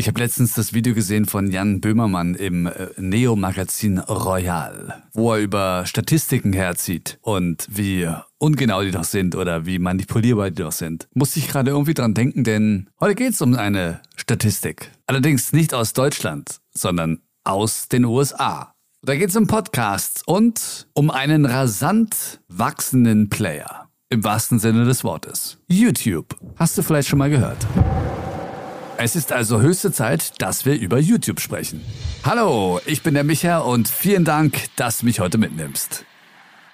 Ich habe letztens das Video gesehen von Jan Böhmermann im äh, Neo-Magazin Royal, wo er über Statistiken herzieht und wie ungenau die doch sind oder wie manipulierbar die doch sind. Musste ich gerade irgendwie dran denken, denn heute geht es um eine Statistik. Allerdings nicht aus Deutschland, sondern aus den USA. Da geht es um Podcasts und um einen rasant wachsenden Player. Im wahrsten Sinne des Wortes. YouTube. Hast du vielleicht schon mal gehört? Es ist also höchste Zeit, dass wir über YouTube sprechen. Hallo, ich bin der Micha und vielen Dank, dass du mich heute mitnimmst.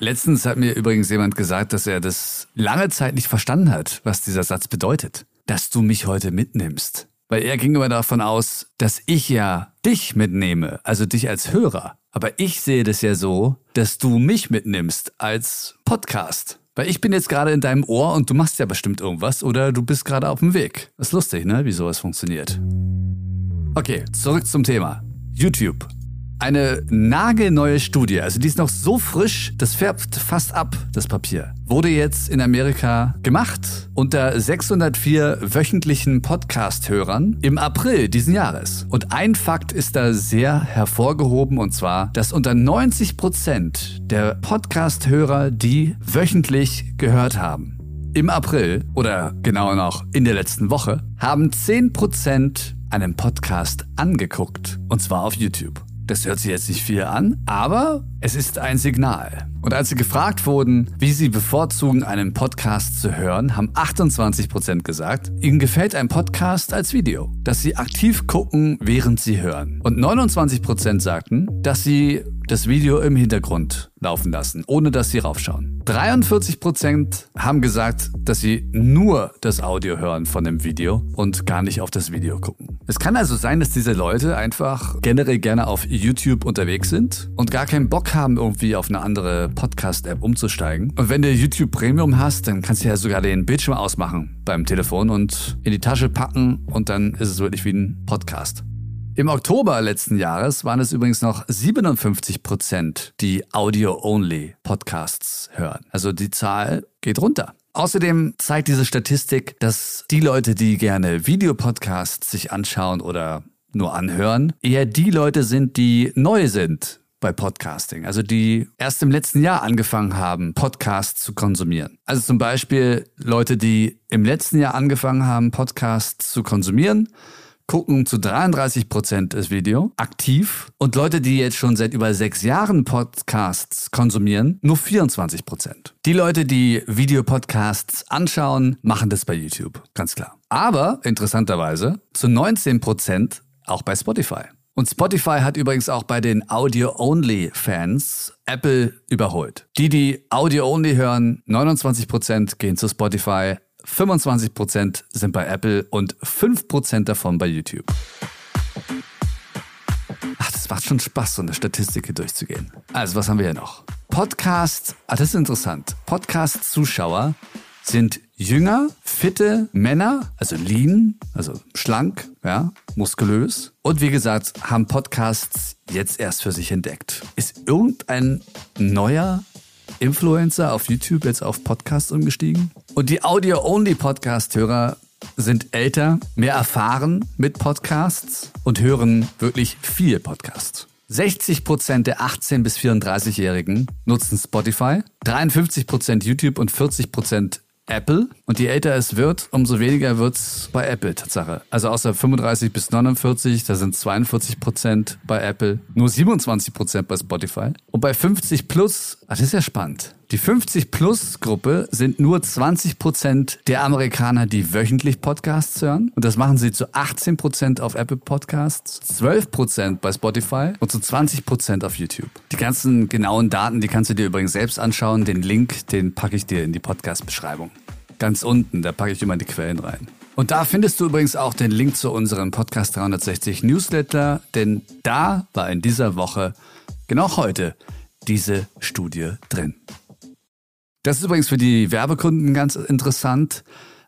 Letztens hat mir übrigens jemand gesagt, dass er das lange Zeit nicht verstanden hat, was dieser Satz bedeutet. Dass du mich heute mitnimmst. Weil er ging immer davon aus, dass ich ja dich mitnehme, also dich als Hörer. Aber ich sehe das ja so, dass du mich mitnimmst als Podcast. Weil ich bin jetzt gerade in deinem Ohr und du machst ja bestimmt irgendwas oder du bist gerade auf dem Weg. Ist lustig, ne? Wie sowas funktioniert. Okay, zurück zum Thema. YouTube. Eine nagelneue Studie, also die ist noch so frisch, das färbt fast ab, das Papier. Wurde jetzt in Amerika gemacht unter 604 wöchentlichen Podcast-Hörern im April diesen Jahres. Und ein Fakt ist da sehr hervorgehoben und zwar, dass unter 90 Prozent der Podcast-Hörer die wöchentlich gehört haben. Im April oder genauer noch in der letzten Woche haben 10 Prozent einen Podcast angeguckt und zwar auf YouTube. Das hört sich jetzt nicht viel an, aber es ist ein Signal. Und als sie gefragt wurden, wie sie bevorzugen, einen Podcast zu hören, haben 28% gesagt, ihnen gefällt ein Podcast als Video, dass sie aktiv gucken, während sie hören. Und 29% sagten, dass sie das Video im Hintergrund laufen lassen, ohne dass sie raufschauen. 43% haben gesagt, dass sie nur das Audio hören von dem Video und gar nicht auf das Video gucken. Es kann also sein, dass diese Leute einfach generell gerne auf YouTube unterwegs sind und gar keinen Bock haben, irgendwie auf eine andere Podcast-App umzusteigen. Und wenn du YouTube Premium hast, dann kannst du ja sogar den Bildschirm ausmachen beim Telefon und in die Tasche packen und dann ist es wirklich wie ein Podcast. Im Oktober letzten Jahres waren es übrigens noch 57 Prozent, die Audio-Only Podcasts hören. Also die Zahl geht runter. Außerdem zeigt diese Statistik, dass die Leute, die gerne Videopodcasts sich anschauen oder nur anhören, eher die Leute sind, die neu sind bei Podcasting, also die erst im letzten Jahr angefangen haben, Podcasts zu konsumieren. Also zum Beispiel Leute, die im letzten Jahr angefangen haben, Podcasts zu konsumieren gucken zu 33 Prozent das Video aktiv und Leute, die jetzt schon seit über sechs Jahren Podcasts konsumieren, nur 24 Prozent. Die Leute, die Videopodcasts anschauen, machen das bei YouTube, ganz klar. Aber interessanterweise zu 19 Prozent auch bei Spotify. Und Spotify hat übrigens auch bei den Audio-Only-Fans Apple überholt. Die, die Audio-Only hören, 29% gehen zu Spotify, 25% sind bei Apple und 5% davon bei YouTube. Ach, das macht schon Spaß, so eine Statistik hier durchzugehen. Also, was haben wir hier noch? Podcast, ah, das ist interessant. Podcast-Zuschauer sind jünger, fitte Männer, also lean, also schlank, ja, muskulös. Und wie gesagt, haben Podcasts jetzt erst für sich entdeckt. Ist irgendein neuer Influencer auf YouTube jetzt auf Podcasts umgestiegen. Und die Audio-Only-Podcast-Hörer sind älter, mehr erfahren mit Podcasts und hören wirklich viel Podcasts. 60 Prozent der 18- bis 34-Jährigen nutzen Spotify, 53 Prozent YouTube und 40 Prozent Apple. Und je älter es wird, umso weniger wird es bei Apple Tatsache. Also außer 35 bis 49, da sind 42 Prozent bei Apple, nur 27 Prozent bei Spotify. Und bei 50 plus, ach, das ist ja spannend. Die 50-Plus-Gruppe sind nur 20 Prozent der Amerikaner, die wöchentlich Podcasts hören. Und das machen sie zu 18 Prozent auf Apple Podcasts, 12 Prozent bei Spotify und zu 20 Prozent auf YouTube. Die ganzen genauen Daten, die kannst du dir übrigens selbst anschauen. Den Link, den packe ich dir in die Podcast-Beschreibung. Ganz unten, da packe ich immer die Quellen rein. Und da findest du übrigens auch den Link zu unserem Podcast 360 Newsletter, denn da war in dieser Woche, genau heute, diese Studie drin. Das ist übrigens für die Werbekunden ganz interessant.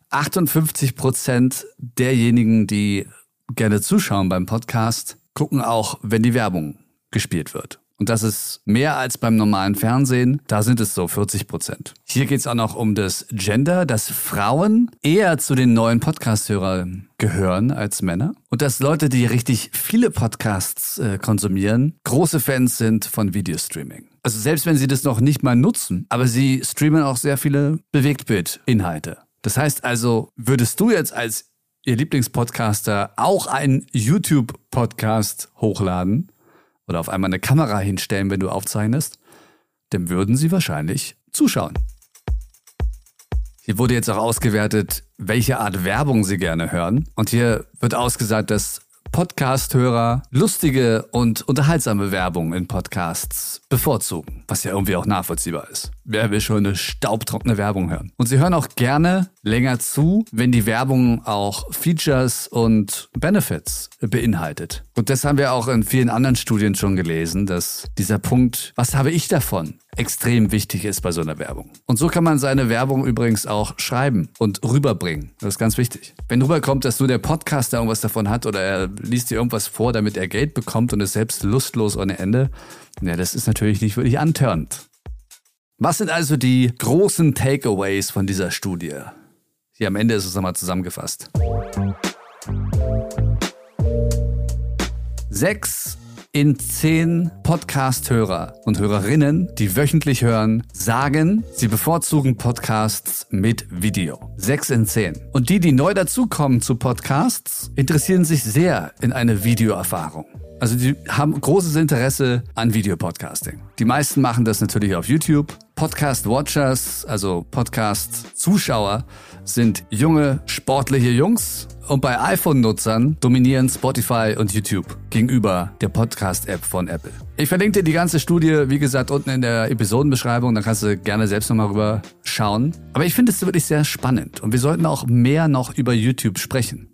58 Prozent derjenigen, die gerne zuschauen beim Podcast, gucken auch, wenn die Werbung gespielt wird. Und das ist mehr als beim normalen Fernsehen. Da sind es so 40 Prozent. Hier geht es auch noch um das Gender, dass Frauen eher zu den neuen Podcast-Hörern gehören als Männer. Und dass Leute, die richtig viele Podcasts äh, konsumieren, große Fans sind von Videostreaming. Also selbst wenn sie das noch nicht mal nutzen, aber sie streamen auch sehr viele Bewegtbild-Inhalte. Das heißt also, würdest du jetzt als Ihr Lieblingspodcaster auch einen YouTube-Podcast hochladen oder auf einmal eine Kamera hinstellen, wenn du aufzeichnest, dann würden sie wahrscheinlich zuschauen. Hier wurde jetzt auch ausgewertet, welche Art Werbung sie gerne hören. Und hier wird ausgesagt, dass Podcast-Hörer lustige und unterhaltsame Werbung in Podcasts bevorzugen, was ja irgendwie auch nachvollziehbar ist. Wer will schon eine staubtrockene Werbung hören? Und sie hören auch gerne länger zu, wenn die Werbung auch Features und Benefits beinhaltet. Und das haben wir auch in vielen anderen Studien schon gelesen, dass dieser Punkt, was habe ich davon, extrem wichtig ist bei so einer Werbung. Und so kann man seine Werbung übrigens auch schreiben und rüberbringen. Das ist ganz wichtig. Wenn rüberkommt, dass nur der Podcaster irgendwas davon hat oder er liest dir irgendwas vor, damit er Geld bekommt und ist selbst lustlos ohne Ende, ja, das ist natürlich nicht wirklich antörend. Was sind also die großen Takeaways von dieser Studie? Hier am Ende ist es nochmal zusammengefasst. Sechs in zehn Podcast-Hörer und Hörerinnen, die wöchentlich hören, sagen, sie bevorzugen Podcasts mit Video. Sechs in zehn. Und die, die neu dazukommen zu Podcasts, interessieren sich sehr in eine Videoerfahrung. Also die haben großes Interesse an Videopodcasting. Die meisten machen das natürlich auf YouTube. Podcast-Watchers, also Podcast-Zuschauer, sind junge, sportliche Jungs. Und bei iPhone-Nutzern dominieren Spotify und YouTube gegenüber der Podcast-App von Apple. Ich verlinke dir die ganze Studie, wie gesagt, unten in der Episodenbeschreibung. Da kannst du gerne selbst nochmal rüber schauen. Aber ich finde es wirklich sehr spannend. Und wir sollten auch mehr noch über YouTube sprechen.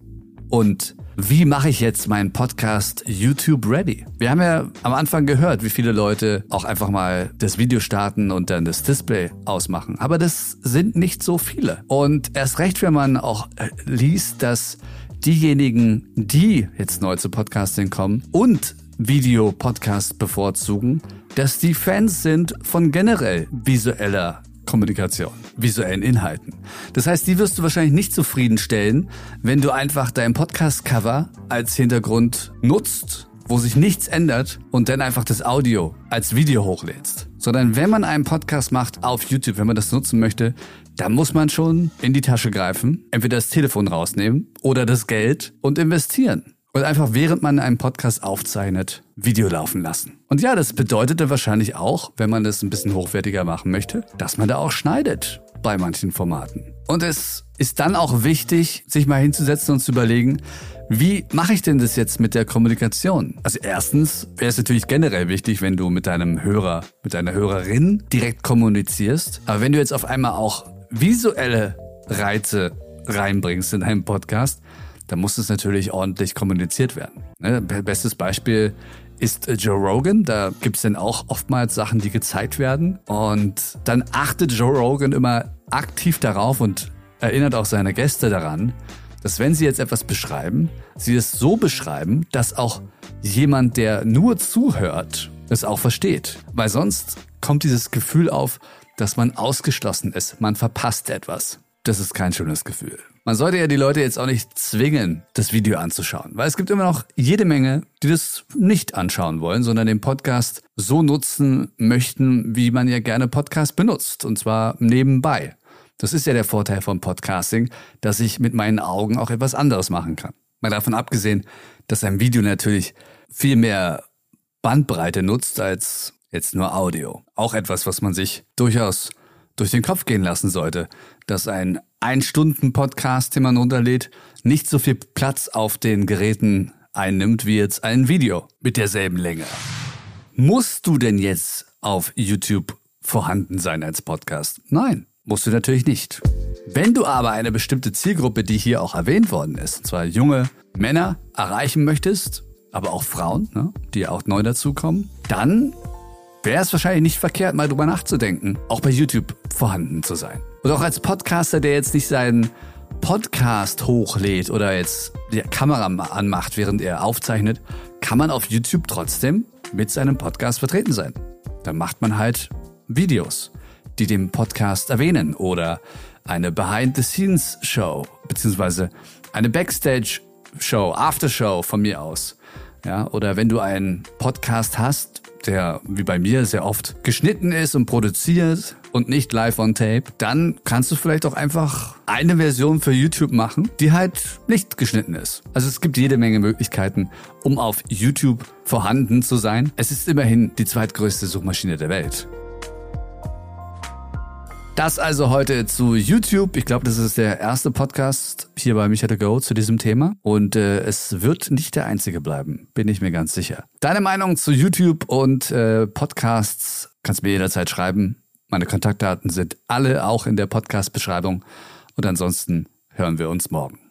Und wie mache ich jetzt meinen Podcast YouTube ready? Wir haben ja am Anfang gehört, wie viele Leute auch einfach mal das Video starten und dann das Display ausmachen. Aber das sind nicht so viele. Und erst recht, wenn man auch äh, liest, dass diejenigen, die jetzt neu zu Podcasting kommen und Video-Podcast bevorzugen, dass die Fans sind von generell visueller Kommunikation, visuellen Inhalten. Das heißt, die wirst du wahrscheinlich nicht zufriedenstellen, wenn du einfach dein Podcast-Cover als Hintergrund nutzt, wo sich nichts ändert und dann einfach das Audio als Video hochlädst. Sondern wenn man einen Podcast macht auf YouTube, wenn man das nutzen möchte, da muss man schon in die Tasche greifen, entweder das Telefon rausnehmen oder das Geld und investieren. Und einfach während man einen Podcast aufzeichnet, Video laufen lassen. Und ja, das bedeutet dann wahrscheinlich auch, wenn man das ein bisschen hochwertiger machen möchte, dass man da auch schneidet bei manchen Formaten. Und es ist dann auch wichtig, sich mal hinzusetzen und zu überlegen, wie mache ich denn das jetzt mit der Kommunikation? Also erstens wäre es natürlich generell wichtig, wenn du mit deinem Hörer, mit deiner Hörerin direkt kommunizierst. Aber wenn du jetzt auf einmal auch visuelle Reize reinbringst in deinen Podcast, da muss es natürlich ordentlich kommuniziert werden. Ne? Bestes Beispiel ist äh, Joe Rogan. Da gibt es dann auch oftmals Sachen, die gezeigt werden. Und dann achtet Joe Rogan immer aktiv darauf und erinnert auch seine Gäste daran, dass wenn sie jetzt etwas beschreiben, sie es so beschreiben, dass auch jemand, der nur zuhört, es auch versteht. Weil sonst kommt dieses Gefühl auf, dass man ausgeschlossen ist, man verpasst etwas. Das ist kein schönes Gefühl. Man sollte ja die Leute jetzt auch nicht zwingen, das Video anzuschauen, weil es gibt immer noch jede Menge, die das nicht anschauen wollen, sondern den Podcast so nutzen möchten, wie man ja gerne Podcast benutzt, und zwar nebenbei. Das ist ja der Vorteil von Podcasting, dass ich mit meinen Augen auch etwas anderes machen kann. Mal davon abgesehen, dass ein Video natürlich viel mehr Bandbreite nutzt als jetzt nur Audio. Auch etwas, was man sich durchaus durch den Kopf gehen lassen sollte, dass ein Ein-Stunden-Podcast, den man runterlädt, nicht so viel Platz auf den Geräten einnimmt wie jetzt ein Video mit derselben Länge. Musst du denn jetzt auf YouTube vorhanden sein als Podcast? Nein, musst du natürlich nicht. Wenn du aber eine bestimmte Zielgruppe, die hier auch erwähnt worden ist, und zwar junge Männer, erreichen möchtest, aber auch Frauen, ne, die auch neu dazukommen, dann wäre es wahrscheinlich nicht verkehrt, mal drüber nachzudenken, auch bei YouTube vorhanden zu sein. Und auch als Podcaster, der jetzt nicht seinen Podcast hochlädt oder jetzt die Kamera anmacht, während er aufzeichnet, kann man auf YouTube trotzdem mit seinem Podcast vertreten sein. Dann macht man halt Videos, die den Podcast erwähnen oder eine Behind-the-Scenes-Show, beziehungsweise eine Backstage-Show, After-Show von mir aus. Ja, oder wenn du einen Podcast hast, der wie bei mir sehr oft geschnitten ist und produziert und nicht live on tape, dann kannst du vielleicht auch einfach eine Version für YouTube machen, die halt nicht geschnitten ist. Also es gibt jede Menge Möglichkeiten, um auf YouTube vorhanden zu sein. Es ist immerhin die zweitgrößte Suchmaschine der Welt. Das also heute zu YouTube. Ich glaube, das ist der erste Podcast hier bei Micha Go zu diesem Thema. Und äh, es wird nicht der einzige bleiben, bin ich mir ganz sicher. Deine Meinung zu YouTube und äh, Podcasts kannst mir jederzeit schreiben. Meine Kontaktdaten sind alle auch in der Podcast-Beschreibung. Und ansonsten hören wir uns morgen.